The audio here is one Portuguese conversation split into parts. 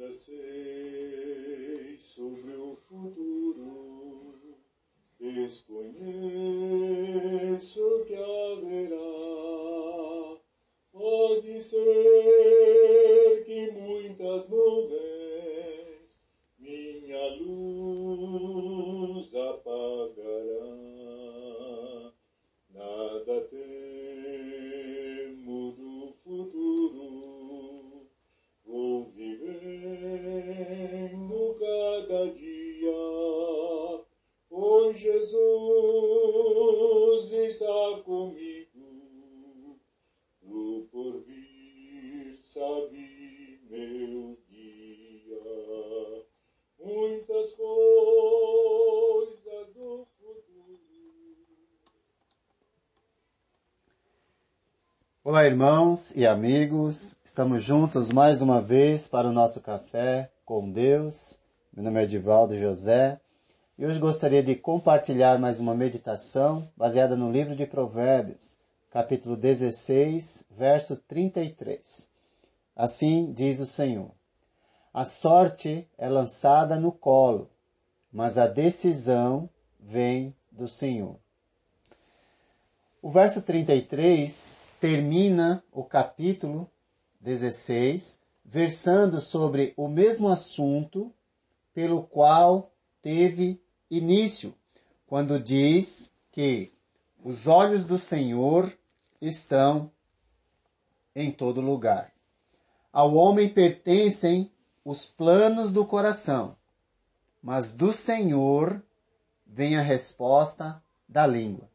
Nada sobre o futuro, desconheço Olá, irmãos e amigos. Estamos juntos mais uma vez para o nosso café com Deus. Meu nome é Edivaldo José e hoje gostaria de compartilhar mais uma meditação baseada no livro de Provérbios, capítulo 16, verso 33. Assim diz o Senhor: A sorte é lançada no colo, mas a decisão vem do Senhor. O verso 33 termina o capítulo 16, versando sobre o mesmo assunto pelo qual teve início, quando diz que os olhos do Senhor estão em todo lugar. Ao homem pertencem os planos do coração, mas do Senhor vem a resposta da língua.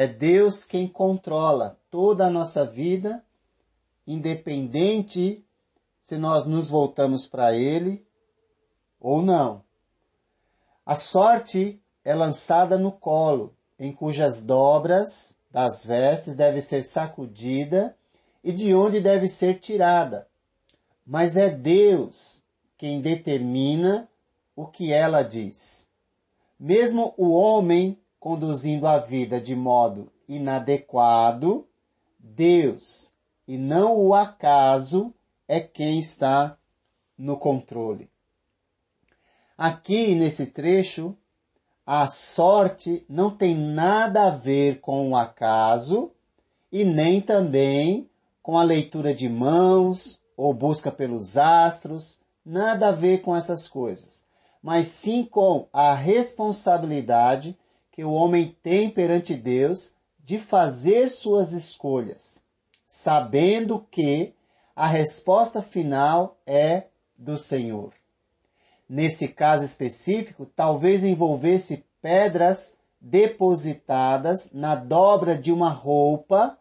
É Deus quem controla toda a nossa vida, independente se nós nos voltamos para Ele ou não. A sorte é lançada no colo, em cujas dobras das vestes deve ser sacudida e de onde deve ser tirada. Mas é Deus quem determina o que ela diz. Mesmo o homem conduzindo a vida de modo inadequado, Deus e não o acaso é quem está no controle. Aqui nesse trecho, a sorte não tem nada a ver com o acaso e nem também com a leitura de mãos ou busca pelos astros, nada a ver com essas coisas, mas sim com a responsabilidade que o homem tem perante Deus de fazer suas escolhas, sabendo que a resposta final é do Senhor. Nesse caso específico, talvez envolvesse pedras depositadas na dobra de uma roupa,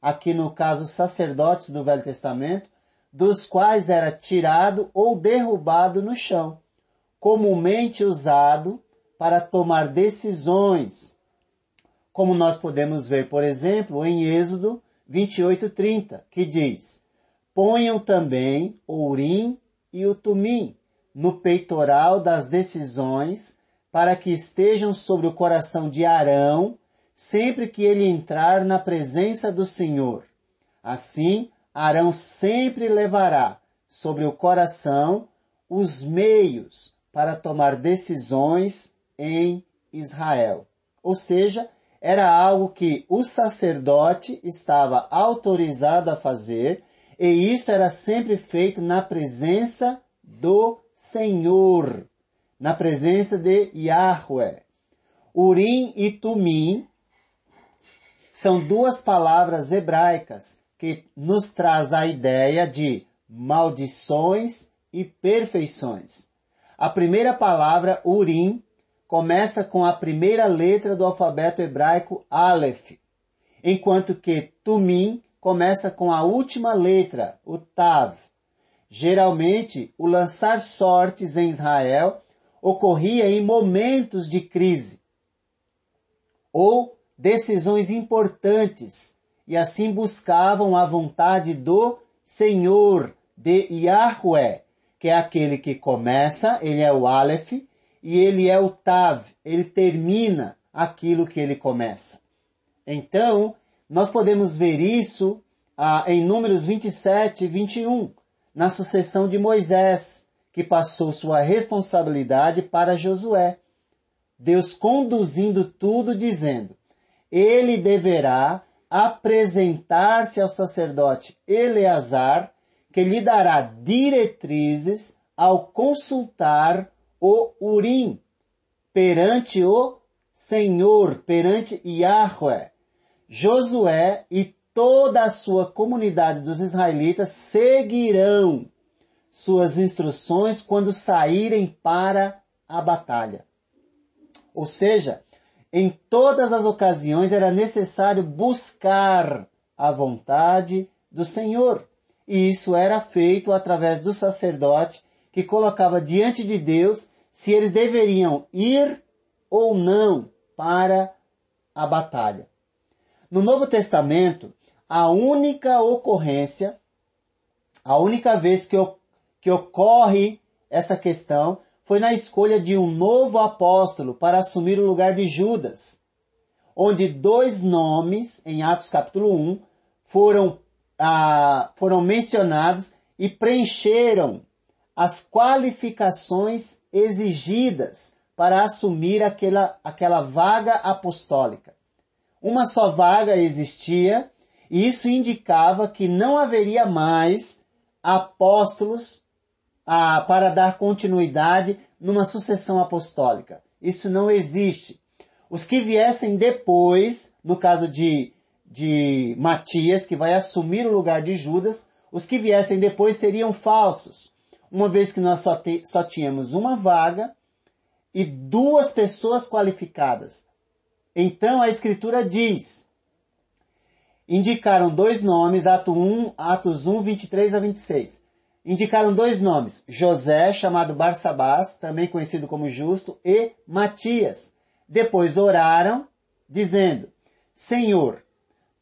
aqui no caso sacerdotes do Velho Testamento, dos quais era tirado ou derrubado no chão, comumente usado para tomar decisões, como nós podemos ver, por exemplo, em Êxodo 28:30, que diz: Ponham também o urim e o tumim no peitoral das decisões, para que estejam sobre o coração de Arão, sempre que ele entrar na presença do Senhor. Assim, Arão sempre levará sobre o coração os meios para tomar decisões em Israel. Ou seja, era algo que o sacerdote estava autorizado a fazer e isso era sempre feito na presença do Senhor, na presença de Yahweh. Urim e Tumim são duas palavras hebraicas que nos traz a ideia de maldições e perfeições. A primeira palavra, Urim, começa com a primeira letra do alfabeto hebraico Aleph, enquanto que Tumim começa com a última letra, o Tav. Geralmente, o lançar sortes em Israel ocorria em momentos de crise ou decisões importantes e assim buscavam a vontade do Senhor, de Yahweh, que é aquele que começa, ele é o Aleph, e ele é o Tav, ele termina aquilo que ele começa. Então, nós podemos ver isso ah, em Números 27 e 21. na sucessão de Moisés, que passou sua responsabilidade para Josué. Deus conduzindo tudo, dizendo: Ele deverá apresentar-se ao sacerdote Eleazar, que lhe dará diretrizes ao consultar o Urim perante o Senhor, perante Yahweh. Josué e toda a sua comunidade dos israelitas seguirão suas instruções quando saírem para a batalha. Ou seja, em todas as ocasiões era necessário buscar a vontade do Senhor. E isso era feito através do sacerdote que colocava diante de Deus se eles deveriam ir ou não para a batalha. No Novo Testamento, a única ocorrência, a única vez que, que ocorre essa questão foi na escolha de um novo apóstolo para assumir o lugar de Judas, onde dois nomes, em Atos capítulo 1, foram, ah, foram mencionados e preencheram as qualificações exigidas para assumir aquela, aquela vaga apostólica. Uma só vaga existia e isso indicava que não haveria mais apóstolos ah, para dar continuidade numa sucessão apostólica. Isso não existe. Os que viessem depois, no caso de, de Matias, que vai assumir o lugar de Judas, os que viessem depois seriam falsos uma vez que nós só, te, só tínhamos uma vaga e duas pessoas qualificadas. Então a Escritura diz, indicaram dois nomes, Ato 1, Atos 1, 23 a 26. Indicaram dois nomes, José, chamado Barsabás, também conhecido como Justo, e Matias. Depois oraram, dizendo, Senhor,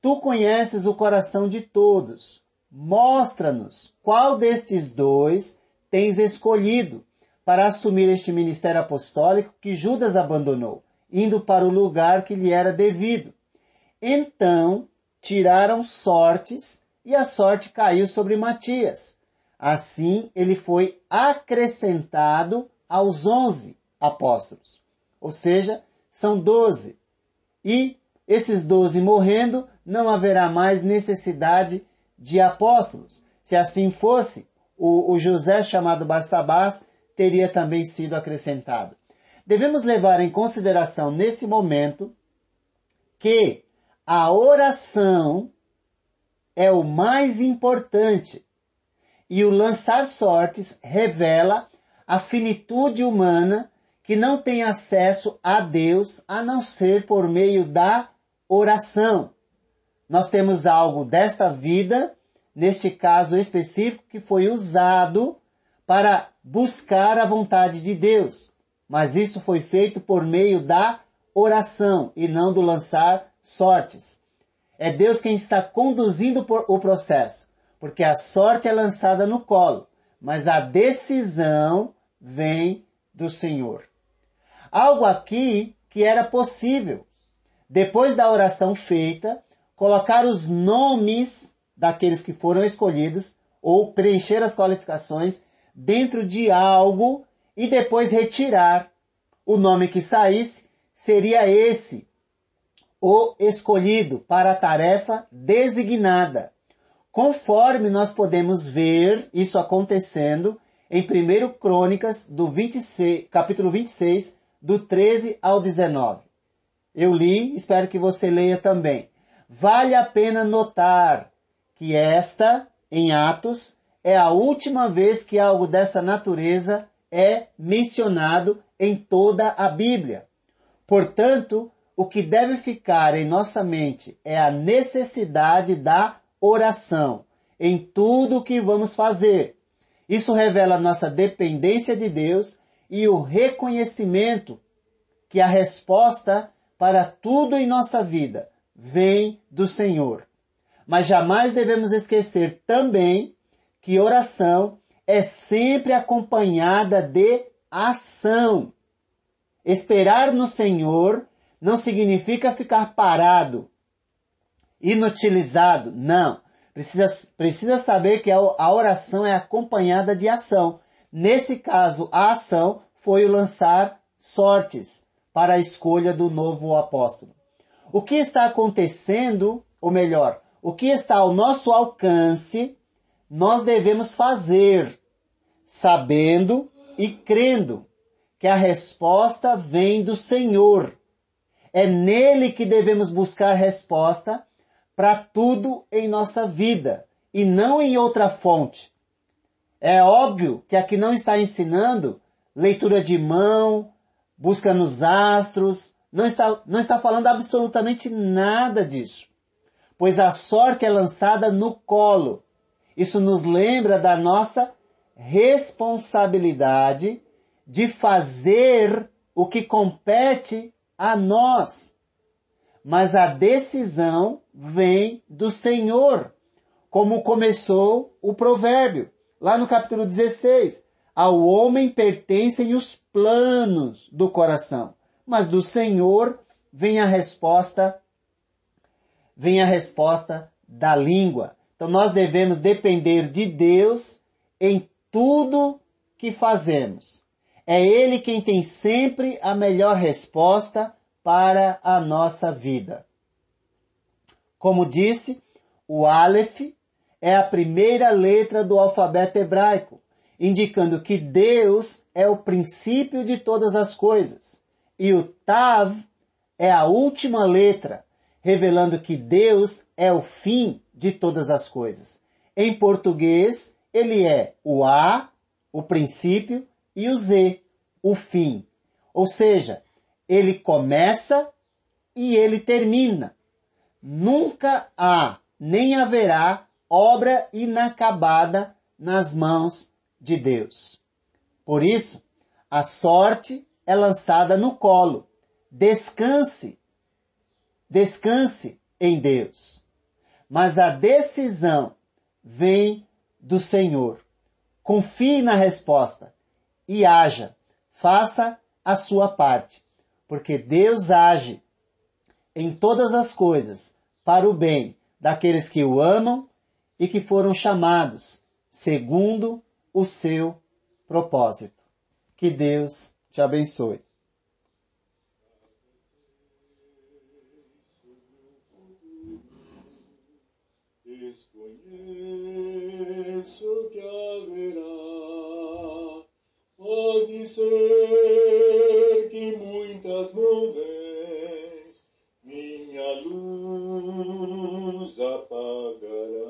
Tu conheces o coração de todos. Mostra-nos qual destes dois tens escolhido para assumir este ministério apostólico que Judas abandonou, indo para o lugar que lhe era devido. Então tiraram sortes e a sorte caiu sobre Matias. Assim ele foi acrescentado aos onze apóstolos. Ou seja, são doze. E esses doze morrendo, não haverá mais necessidade de apóstolos. Se assim fosse, o, o José chamado Barsabás teria também sido acrescentado. Devemos levar em consideração nesse momento que a oração é o mais importante e o lançar sortes revela a finitude humana que não tem acesso a Deus a não ser por meio da oração. Nós temos algo desta vida neste caso específico, que foi usado para buscar a vontade de Deus. Mas isso foi feito por meio da oração e não do lançar sortes. É Deus quem está conduzindo o processo, porque a sorte é lançada no colo, mas a decisão vem do Senhor. Algo aqui que era possível. Depois da oração feita, colocar os nomes daqueles que foram escolhidos ou preencher as qualificações dentro de algo e depois retirar o nome que saísse, seria esse o escolhido para a tarefa designada. Conforme nós podemos ver isso acontecendo em 1 Crônicas, do 26, capítulo 26, do 13 ao 19. Eu li, espero que você leia também. Vale a pena notar que esta, em Atos, é a última vez que algo dessa natureza é mencionado em toda a Bíblia. Portanto, o que deve ficar em nossa mente é a necessidade da oração em tudo o que vamos fazer. Isso revela nossa dependência de Deus e o reconhecimento que a resposta para tudo em nossa vida vem do Senhor. Mas jamais devemos esquecer também que oração é sempre acompanhada de ação. Esperar no Senhor não significa ficar parado, inutilizado, não. Precisa, precisa saber que a oração é acompanhada de ação. Nesse caso, a ação foi o lançar sortes para a escolha do novo apóstolo. O que está acontecendo, ou melhor, o que está ao nosso alcance, nós devemos fazer, sabendo e crendo que a resposta vem do Senhor. É nele que devemos buscar resposta para tudo em nossa vida e não em outra fonte. É óbvio que aqui não está ensinando leitura de mão, busca nos astros, não está, não está falando absolutamente nada disso. Pois a sorte é lançada no colo. Isso nos lembra da nossa responsabilidade de fazer o que compete a nós. Mas a decisão vem do Senhor, como começou o provérbio, lá no capítulo 16. Ao homem pertencem os planos do coração, mas do Senhor vem a resposta, vem a resposta da língua. Então nós devemos depender de Deus em tudo que fazemos. É Ele quem tem sempre a melhor resposta para a nossa vida. Como disse, o Aleph é a primeira letra do alfabeto hebraico, indicando que Deus é o princípio de todas as coisas. E o Tav é a última letra, revelando que Deus é o fim de todas as coisas. Em português, ele é o A, o princípio, e o Z, o fim. Ou seja, ele começa e ele termina. Nunca há nem haverá obra inacabada nas mãos de Deus. Por isso, a sorte é lançada no colo. Descanse. Descanse em Deus. Mas a decisão vem do Senhor. Confie na resposta e haja. Faça a sua parte, porque Deus age em todas as coisas para o bem daqueles que o amam e que foram chamados segundo o seu propósito. Que Deus te abençoe. Desconheço que haverá, pode ser que muitas nuvens minha luz apagará.